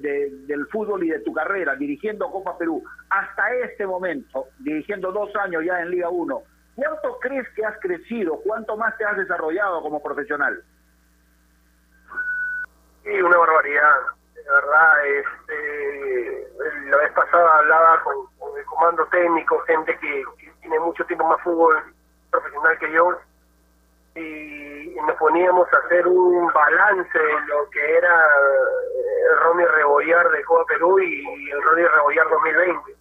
del fútbol y de tu carrera, dirigiendo Copa Perú, hasta este momento, dirigiendo dos años ya en Liga 1, ¿cuánto crees que has crecido? ¿Cuánto más te has desarrollado como profesional? Sí, una barbaridad. De verdad, este, la vez pasada hablaba con, con el comando técnico, gente que, tiene mucho tiempo más fútbol profesional que yo, y, nos poníamos a hacer un balance de lo que era eh, el Ronnie Rebollar de Copa Perú y el Ronnie Rebollar 2020.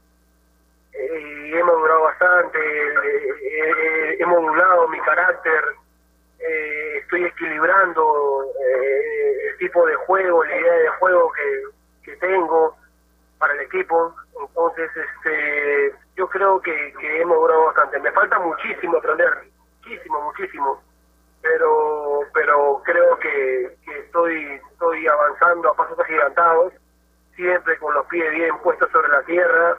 Eh, y he madurado bastante, eh, eh, he modulado mi carácter, eh, estoy equilibrando eh, el tipo de juego, la idea de juego que, que tengo para el equipo. Entonces, este, yo creo que, que hemos logrado bastante. Me falta muchísimo aprender, muchísimo, muchísimo. Pero, pero creo que, que estoy, estoy avanzando a pasos agigantados, siempre con los pies bien puestos sobre la tierra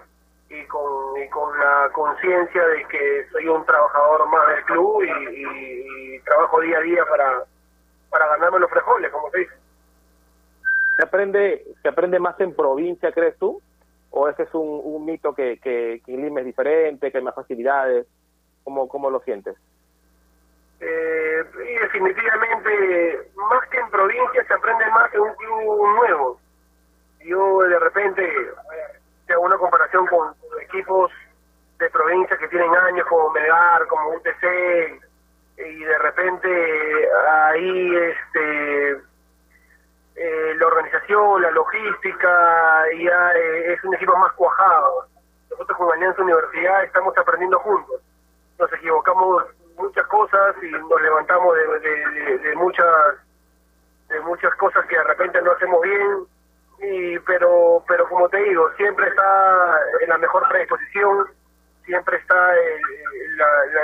y con, y con la conciencia de que soy un trabajador más del club y, y- y trabajo día a día para, para ganarme los frijoles, como se dice. ¿Se aprende, ¿Se aprende más en provincia, crees tú? ¿O ese es un, un mito que, que, que Lima es diferente, que hay más facilidades? ¿Cómo, cómo lo sientes? Eh, y definitivamente, más que en provincia, se aprende más en un club nuevo. Yo de repente te una comparación con, equipos de provincia que tienen años como Melgar, como UTC, y de repente ahí este eh, la organización, la logística, ya eh, es un equipo más cuajado. Nosotros con Alianza Universidad estamos aprendiendo juntos. Nos equivocamos muchas cosas y nos levantamos de- de muchas de muchas cosas que de repente no hacemos bien y pero pero como te digo siempre está en la mejor predisposición siempre está el-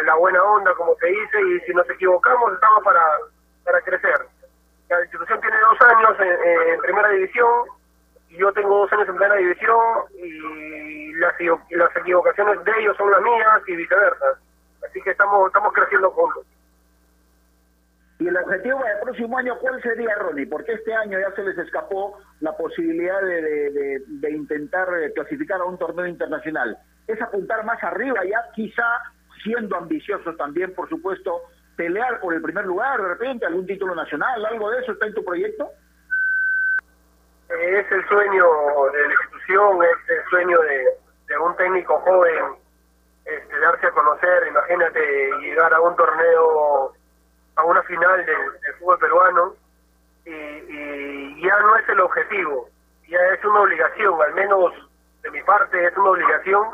la, buena onda como te dice y si nos equivocamos estamos para para crecer. La institución tiene dos años en, en primera división y yo tengo dos años en primera división y las, las equivocaciones de ellos son las mías y viceversa. Así que estamos estamos creciendo juntos Y el objetivo para el próximo año, ¿cuál sería, Ronnie? Porque este año ya se les escapó la posibilidad de, de- intentar eh, clasificar a un torneo internacional. Es apuntar más arriba ya, quizá siendo ambiciosos también, por supuesto, pelear por el primer lugar, de repente, algún título nacional, algo de eso está en tu proyecto. Es el sueño de la institución, es el sueño de, de un técnico joven, este, darse a conocer, imagínate llegar a un torneo, a una final del, fútbol peruano, y, y ya no es el objetivo, ya es una obligación, al menos de mi parte es una obligación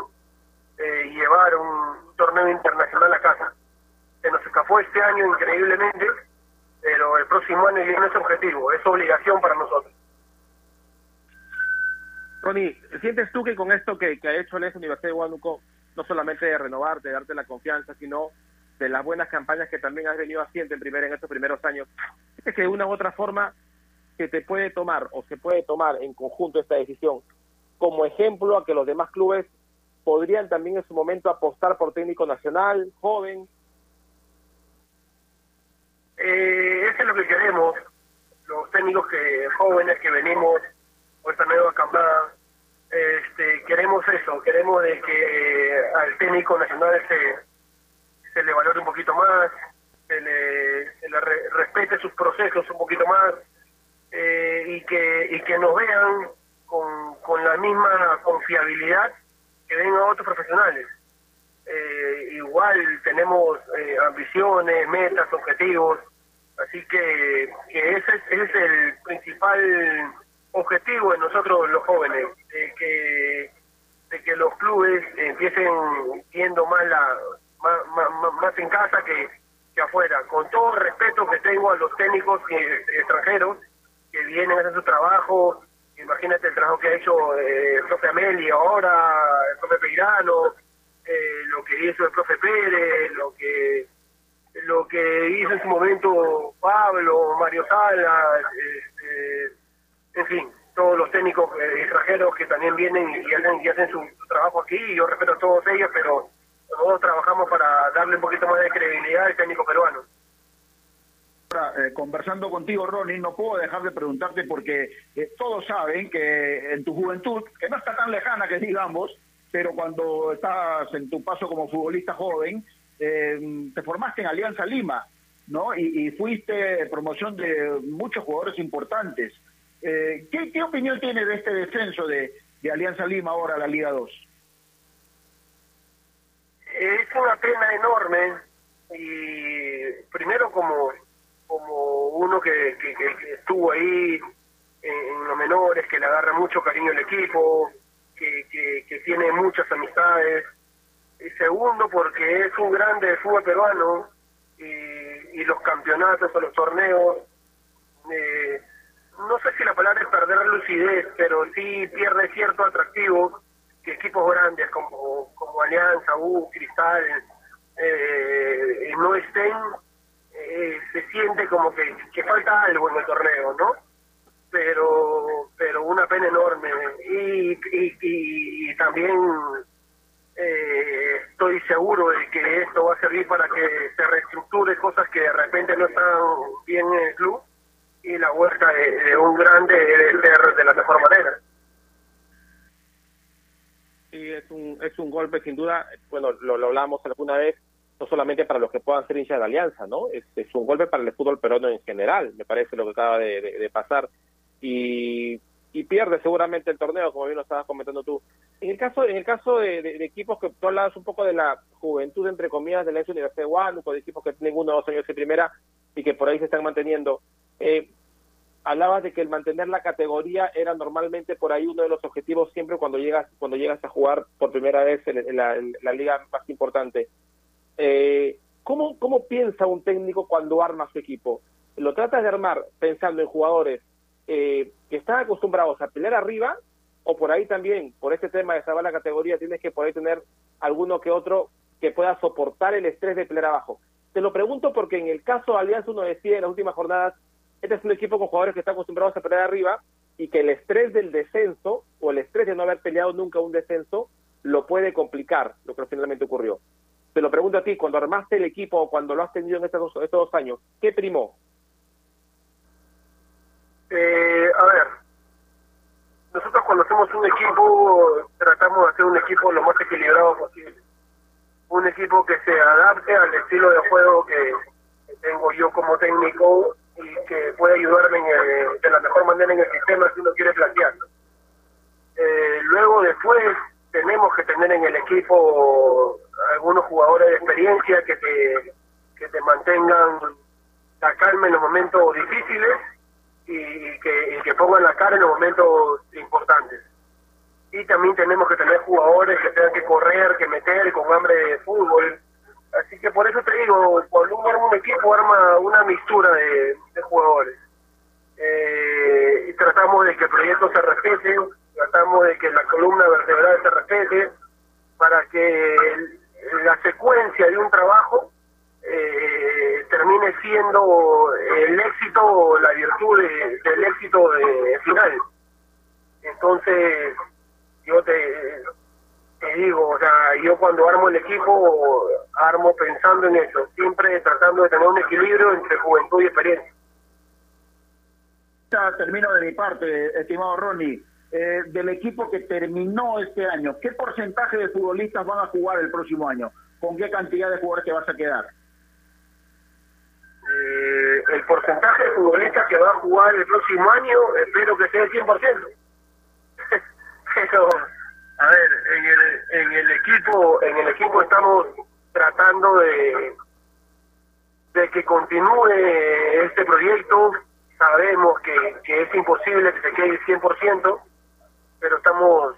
eh, llevar un torneo internacional a casa. Se nos escapó este año increíblemente, pero el próximo año ya no es objetivo, es obligación para nosotros. Ronnie, ¿sientes tú que con esto que, que ha hecho la Universidad de Huánuco, no solamente de renovarte, de darte la confianza, sino de las buenas campañas que también has venido haciendo en, primera, en estos primeros años, ¿sientes que de una u otra forma que te puede tomar o se puede tomar en conjunto esta decisión como ejemplo a que los demás clubes podrían también en su momento apostar por técnico nacional, joven? Eh, eso es lo que queremos, los técnicos que jóvenes que venimos, o esta nueva camada, este, queremos eso, queremos de que al técnico nacional se, se le valore un poquito más, se le, re- respete sus procesos un poquito más, eh, y que y que nos vean con, con la misma confiabilidad que ven a otros profesionales. Eh, igual tenemos eh, ambiciones, metas, objetivos, Así que, que ese, es- ese es el principal objetivo de nosotros los jóvenes, de que, de que los clubes empiecen viendo más, la, más, más- en casa que, que afuera. Con todo el respeto que tengo a los técnicos eh, extranjeros que vienen a hacer su trabajo, imagínate el trabajo que ha hecho eh, el profe Ameli ahora, el profe Peirano, eh, lo que hizo el profe Pérez, lo que lo que hizo en su momento Pablo, Mario Salas, este, en fin, todos los técnicos eh, extranjeros que también vienen y hacen, su, trabajo aquí, yo respeto a todos ellos, pero nosotros trabajamos para darle un poquito más de credibilidad al técnico peruano. Ahora, eh, conversando contigo, Ronnie, no puedo dejar de preguntarte porque eh, todos saben que en tu juventud, que no está tan lejana que digamos, pero cuando estás en tu paso como futbolista joven, eh, te formaste en Alianza Lima, ¿no? Y, fuiste promoción de muchos jugadores importantes. Eh, ¿qué, qué opinión tienes de este descenso de, de Alianza Lima ahora a la Liga 2? Es una pena enorme y primero como como uno que, que- que- estuvo ahí en, los menores, que le agarra mucho cariño al equipo, que, que, que tiene muchas amistades. Y segundo porque es un grande del fútbol peruano y, y los campeonatos o los torneos, eh, no sé si la palabra es perder lucidez, pero sí pierde cierto atractivo equipos grandes como, como Alianza, U, Cristal, eh, no estén, eh, se siente como que, que falta algo en el torneo, ¿no? Pero pero una pena enorme. Y, y, y, y también eh, estoy seguro de que esto va a servir para que se reestructure cosas que de repente no están bien en el club y la vuelta de, de un grande debe ser de la mejor manera. Sí, es un, es un golpe sin duda, bueno, lo, lo hablamos alguna vez, no solamente para los que puedan ser hinchas de Alianza, ¿no? Es, es un golpe para el fútbol peruano en general, me parece lo que acaba de, pasar. Y, y pierde seguramente el torneo, como bien lo estabas comentando tú. En el caso, en el caso de, de- de equipos que tú hablabas un poco de la juventud, entre comillas, de la ex Universidad de Huánuco, de equipos que tienen uno o dos años de primera y que por ahí se están manteniendo. Eh, hablabas de que el mantener la categoría era normalmente por ahí uno de los objetivos siempre cuando llegas cuando llegas a jugar por primera vez en, en la, en la liga más importante. Eh, ¿cómo, ¿Cómo piensa un técnico cuando arma su equipo? ¿Lo tratas de armar pensando en jugadores eh, que están acostumbrados a pelear arriba o por ahí también, por este tema de salvar la categoría, tienes que por ahí tener alguno que otro que pueda soportar el estrés de pelear abajo? Te lo pregunto porque en el caso de Alianza uno decía en las últimas jornadas este es un equipo con jugadores que están acostumbrados a pelear arriba y que el estrés del descenso o el estrés de no haber peleado nunca un descenso lo puede complicar, lo que finalmente ocurrió. Te lo pregunto a ti, cuando armaste el equipo o cuando lo has tenido en estos dos, estos dos años, ¿qué primó? Eh, a ver, nosotros cuando hacemos un equipo tratamos de hacer un equipo lo más equilibrado posible. Un equipo que se adapte al estilo de juego que, que tengo yo como técnico y que puede ayudarme en el- de la mejor manera en el sistema si uno quiere plantear. Eh, luego después tenemos que tener en el equipo algunos jugadores de experiencia que te, que te mantengan la calma en los momentos difíciles que, y que pongan la cara en los momentos importantes. Y también tenemos que tener jugadores que tengan que correr, que meter con hambre de fútbol. Así que por eso te digo, cuando uno arma un equipo, arma una mixtura de, jugadores. Eh, y tratamos de que el proyecto se respete, tratamos de que la columna vertebral se respete, para que el- la secuencia de un trabajo eh, termine siendo el éxito la virtud de- del éxito de- final. Entonces, yo te, te digo, o sea, yo cuando armo el equipo, armo pensando en eso, siempre tratando de tener un equilibrio entre juventud y experiencia. Ya termino de mi parte, estimado Ronnie. Eh, del equipo que terminó este año, ¿qué porcentaje de futbolistas van a jugar el próximo año? ¿Con qué cantidad de jugadores te vas a quedar? Eh, el porcentaje de futbolistas que va a jugar el próximo año, espero que sea el 100%. Pero, a ver, en el, en el equipo, en el equipo estamos tratando de de que continúe este proyecto. Sabemos que, que es imposible que se quede el 100%, pero estamos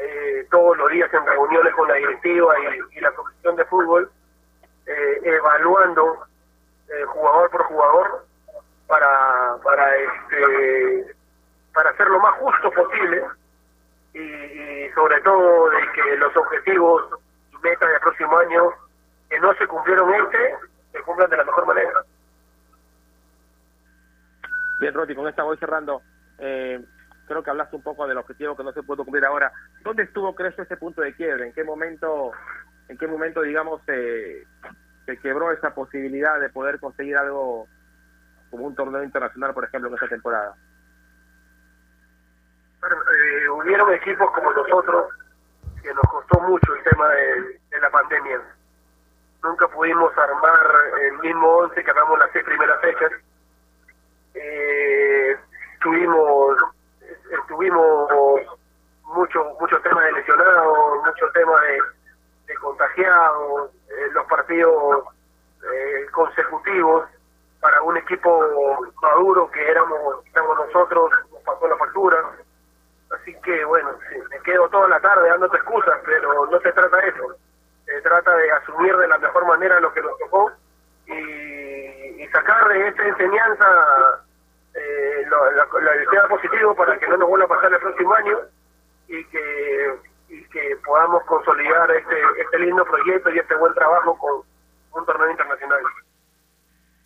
eh, todos los días en reuniones con la directiva y, la comisión de fútbol eh, evaluando eh, jugador por jugador para para este para ser lo más justo posible y, sobre todo de que los objetivos y metas del próximo año que no se cumplieron este se cumplan de la mejor manera. Bien, Roti, con esta voy cerrando. Eh, creo que hablaste un poco del objetivo que no se pudo cumplir ahora. ¿Dónde estuvo, crees, ese punto de quiebre? ¿En qué momento, en qué momento digamos, eh, se quebró esa posibilidad de poder conseguir algo como un torneo internacional, por ejemplo, en esta temporada? Eh, hubieron equipos como nosotros que nos costó mucho el tema de, la pandemia. Nunca pudimos armar el mismo once que armamos las seis primeras fechas. Eh, tuvimos tuvimos mucho mucho temas de lesionados, mucho tema de, de contagiados, eh, los partidos eh, consecutivos para un equipo maduro que éramos, éramos nosotros, nos pasó la factura. Así que bueno, me quedo toda la tarde dándote excusas, pero no se trata de eso. Se trata de asumir de la mejor manera lo que nos tocó y, sacar de esta enseñanza eh, lo, la, la, el positivo para que no nos vuelva a pasar el próximo año y que y que podamos consolidar este este lindo proyecto y este buen trabajo con un torneo internacional.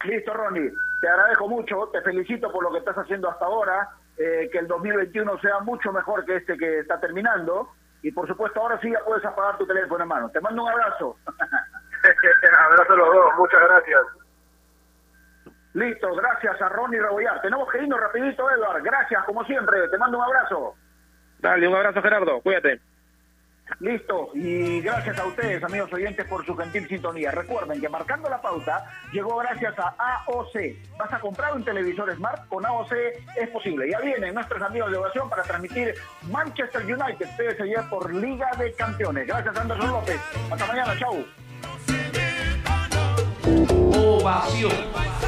Listo, Ronnie. Te agradezco mucho, te felicito por lo que estás haciendo hasta ahora, eh, que el 2021 sea mucho mejor que este que está terminando. Y por supuesto, ahora sí ya puedes apagar tu teléfono, hermano. Te mando un abrazo. abrazo a los dos, muchas gracias. Listo, gracias a Ronnie Rebollar. Tenemos que irnos rapidito, Edward. Gracias, como siempre. Te mando un abrazo. Dale, un abrazo, Gerardo. Cuídate. Listo, y gracias a ustedes, amigos oyentes, por su gentil sintonía. Recuerden que marcando la pauta llegó gracias a AOC. ¿Vas a comprar un televisor Smart? Con AOC es posible. Ya vienen nuestros amigos de ovación para transmitir Manchester United PSG por Liga de Campeones. Gracias, Anderson López. Hasta mañana, chau. Ovación.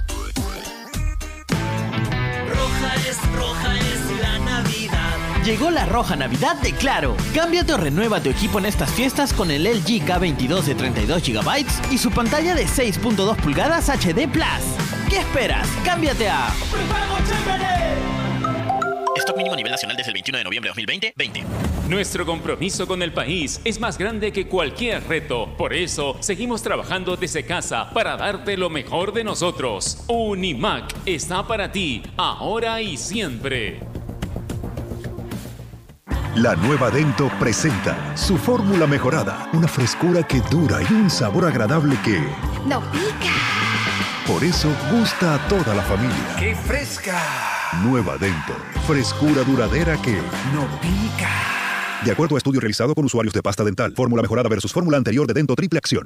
Llegó la roja Navidad de Claro. Cámbiate o renueva tu equipo en estas fiestas con el LG K22 de 32 GB y su pantalla de 6.2 pulgadas HD Plus. ¿Qué esperas? Cámbiate a Stock mínimo a nivel nacional desde el 21 de noviembre de 2020, 20. Nuestro compromiso con el país es más grande que cualquier reto. Por eso, seguimos trabajando desde casa para darte lo mejor de nosotros. Unimac está para ti, ahora y siempre. La nueva Dento presenta su fórmula mejorada, una frescura que dura y un sabor agradable que, ¡No pica! por eso, gusta a toda la familia. ¡Qué fresca! Nueva Dento, frescura duradera que, ¡No pica! de acuerdo a estudio realizado con usuarios de pasta dental, fórmula mejorada versus fórmula anterior de Dento Triple Acción.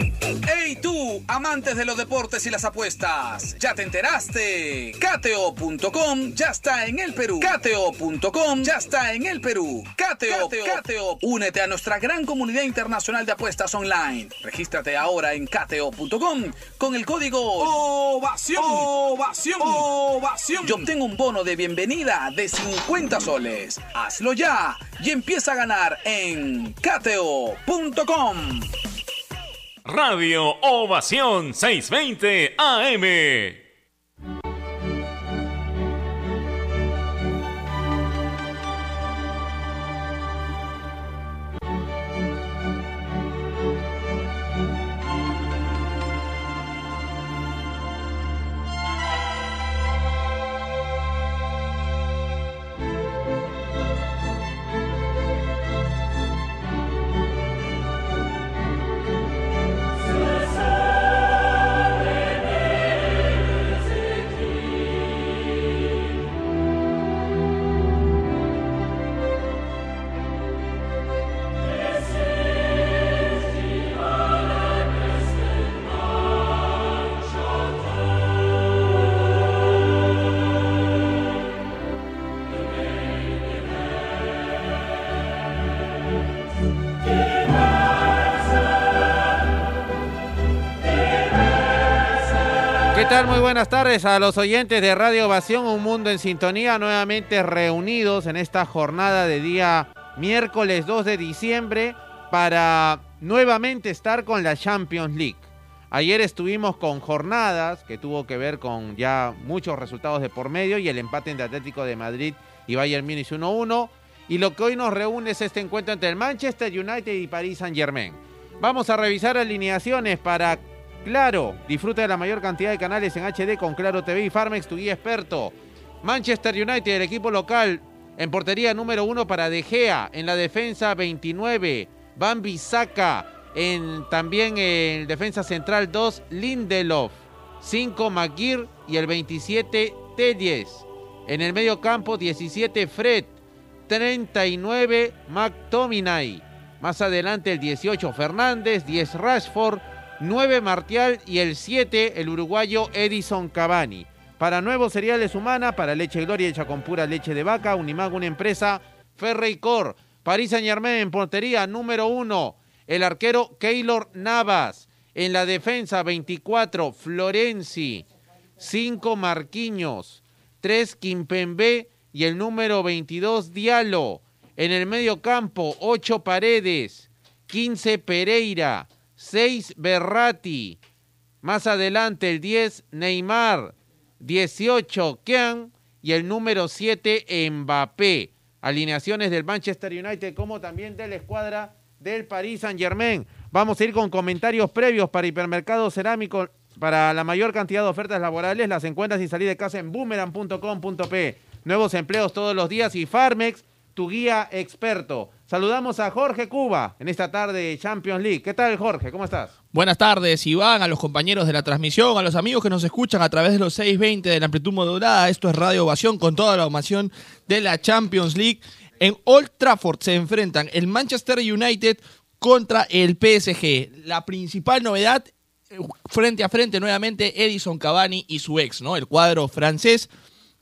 ¡Hey tú, amantes de los deportes y las apuestas! ¿Ya te enteraste? Cateo.com ya está en el Perú. Cateo.com ya está en el Perú. Cateo, Cateo, únete a nuestra gran comunidad internacional de apuestas online. Regístrate ahora en cateo.com con el código OVACION. OVACION. OVACION. Y obtén un bono de bienvenida de 50 soles. Hazlo ya y empieza a ganar en cateo.com. Radio Ovación 620 AM. Muy buenas tardes a los oyentes de Radio Ovación, Un Mundo en Sintonía, nuevamente reunidos en esta jornada de día miércoles 2 de diciembre para nuevamente estar con la Champions League. Ayer estuvimos con jornadas que tuvo que ver con ya muchos resultados de por medio y el empate entre Atlético de Madrid y Bayern Múnich 1-1. Y lo que hoy nos reúne es este encuentro entre el Manchester United y Paris Saint Germain. Vamos a revisar alineaciones para Claro, disfruta de la mayor cantidad de canales en HD con Claro TV y Farmex, tu guía experto. Manchester United, el equipo local, en portería número uno para De Gea, en la defensa 29, Van Bissaka, en, también en defensa central 2, Lindelof, 5, McGear y el 27, Telles. En el medio campo 17, Fred, 39, McTominay. Más adelante el 18, Fernández, 10, Rashford, 9 Martial y el 7 el uruguayo Edison Cavani. Para nuevos cereales humana, para leche Gloria hecha con pura leche de vaca, Unimago una empresa, Ferrey Cor, París Saint Germain en portería número 1, el arquero Keylor Navas. En la defensa 24, Florenzi, 5 Marquiños, 3 Kimpembe y el número 22 Diallo. En el medio campo 8 Paredes, 15 Pereira, 6 Berrati. Más adelante el 10 Neymar, 18 Kean y el número 7 Mbappé. Alineaciones del Manchester United como también de la escuadra del Paris Saint Germain. Vamos a ir con comentarios previos para Hipermercado Cerámico. Para la mayor cantidad de ofertas laborales las encuentras y salir de casa en boomerang.com.p. Nuevos empleos todos los días y Farmex, tu guía experto. Saludamos a Jorge Cuba en esta tarde de Champions League. ¿Qué tal, Jorge? ¿Cómo estás? Buenas tardes, Iván, a los compañeros de la transmisión, a los amigos que nos escuchan a través de los 620 de la amplitud modulada. Esto es Radio Ovación con toda la ovación de la Champions League. En Old Trafford se enfrentan el Manchester United contra el PSG. La principal novedad, eh, frente a frente nuevamente, Edison Cavani y su ex, ¿no? El cuadro francés,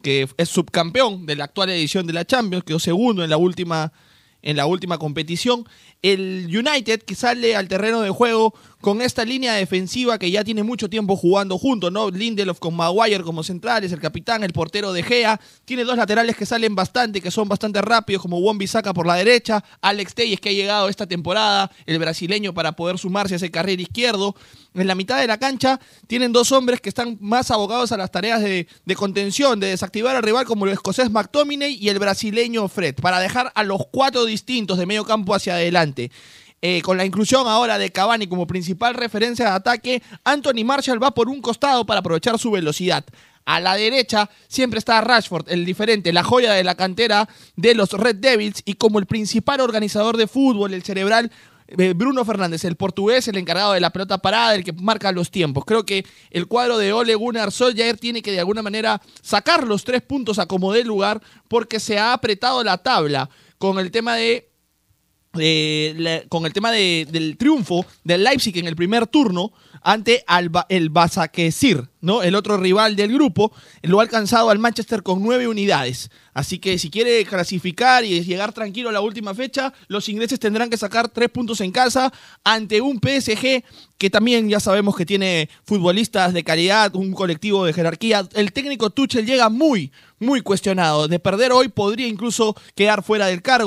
que es subcampeón de la actual edición de la Champions, quedó segundo en la última en la última competición. El United que sale al terreno de juego con esta línea defensiva que ya tiene mucho tiempo jugando juntos, ¿no? Lindelof con Maguire como centrales, el capitán, el portero de Gea. Tiene dos laterales que salen bastante, que son bastante rápidos, como Juan Bisaca por la derecha, Alex Telles que ha llegado esta temporada, el brasileño para poder sumarse a ese carril izquierdo. En la mitad de la cancha tienen dos hombres que están más abogados a las tareas de, de contención, de desactivar al rival, como el escocés McTominay y el brasileño Fred, para dejar a los cuatro distintos de medio campo hacia adelante. Eh, con la inclusión ahora de Cavani como principal referencia de ataque, Anthony Marshall va por un costado para aprovechar su velocidad. A la derecha siempre está Rashford, el diferente, la joya de la cantera de los Red Devils y como el principal organizador de fútbol, el cerebral, eh, Bruno Fernández, el portugués, el encargado de la pelota parada, el que marca los tiempos. Creo que el cuadro de Ole Gunnar Solskjaer tiene que de alguna manera sacar los tres puntos a como dé lugar porque se ha apretado la tabla con el tema de eh, con el tema de- del triunfo del Leipzig en el primer turno ante el Basakesir, ¿no? El otro rival del grupo, lo ha alcanzado al Manchester con nueve unidades. Así que si quiere clasificar y llegar tranquilo a la última fecha, los ingleses tendrán que sacar tres puntos en casa ante un PSG que también ya sabemos que tiene futbolistas de calidad, un colectivo de jerarquía. El técnico Tuchel llega muy, muy cuestionado. De perder hoy podría incluso quedar fuera del cargo.